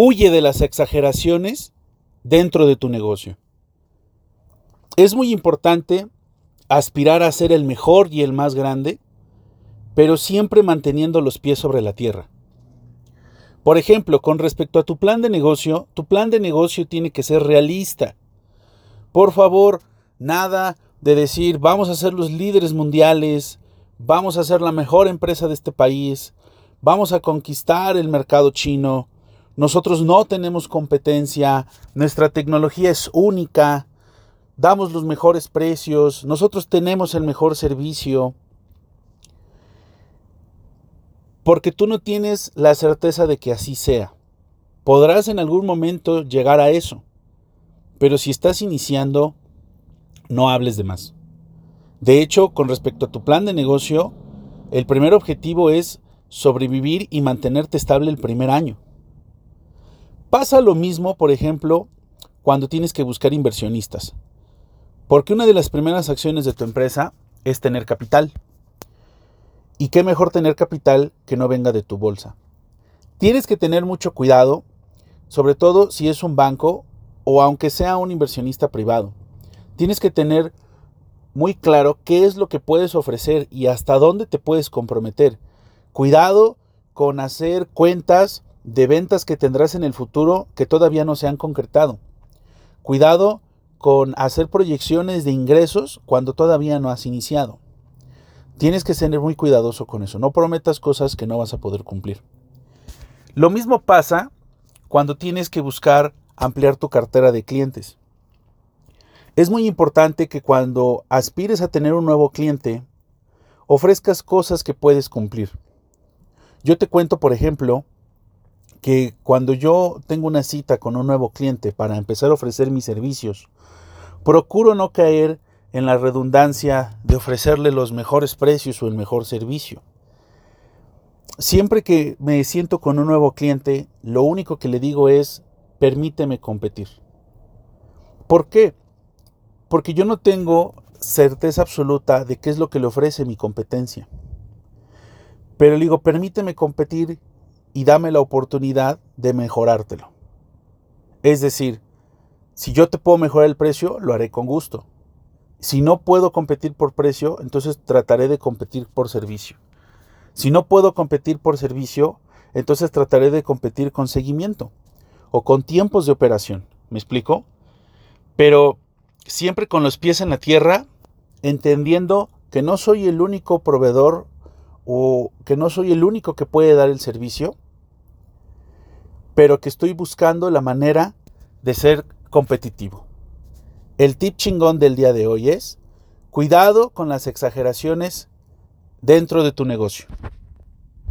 Huye de las exageraciones dentro de tu negocio. Es muy importante aspirar a ser el mejor y el más grande, pero siempre manteniendo los pies sobre la tierra. Por ejemplo, con respecto a tu plan de negocio, tu plan de negocio tiene que ser realista. Por favor, nada de decir vamos a ser los líderes mundiales, vamos a ser la mejor empresa de este país, vamos a conquistar el mercado chino, nosotros no tenemos competencia, nuestra tecnología es única, damos los mejores precios, nosotros tenemos el mejor servicio. Porque tú no tienes la certeza de que así sea. Podrás en algún momento llegar a eso. Pero si estás iniciando, no hables de más. De hecho, con respecto a tu plan de negocio, el primer objetivo es sobrevivir y mantenerte estable el primer año. Pasa lo mismo, por ejemplo, cuando tienes que buscar inversionistas. Porque una de las primeras acciones de tu empresa es tener capital. Y qué mejor tener capital que no venga de tu bolsa. Tienes que tener mucho cuidado, sobre todo si es un banco o aunque sea un inversionista privado. Tienes que tener muy claro qué es lo que puedes ofrecer y hasta dónde te puedes comprometer. Cuidado con hacer cuentas de ventas que tendrás en el futuro que todavía no se han concretado. Cuidado con hacer proyecciones de ingresos cuando todavía no has iniciado. Tienes que ser muy cuidadoso con eso. No prometas cosas que no vas a poder cumplir. Lo mismo pasa cuando tienes que buscar ampliar tu cartera de clientes. Es muy importante que cuando aspires a tener un nuevo cliente, ofrezcas cosas que puedes cumplir. Yo te cuento, por ejemplo, que cuando yo tengo una cita con un nuevo cliente para empezar a ofrecer mis servicios, procuro no caer en la redundancia de ofrecerle los mejores precios o el mejor servicio. Siempre que me siento con un nuevo cliente, lo único que le digo es, permíteme competir. ¿Por qué? Porque yo no tengo certeza absoluta de qué es lo que le ofrece mi competencia. Pero le digo, permíteme competir y dame la oportunidad de mejorártelo. Es decir, si yo te puedo mejorar el precio, lo haré con gusto. Si no puedo competir por precio, entonces trataré de competir por servicio. Si no puedo competir por servicio, entonces trataré de competir con seguimiento o con tiempos de operación. ¿Me explico? Pero siempre con los pies en la tierra, entendiendo que no soy el único proveedor o que no soy el único que puede dar el servicio, pero que estoy buscando la manera de ser competitivo. El tip chingón del día de hoy es, cuidado con las exageraciones dentro de tu negocio.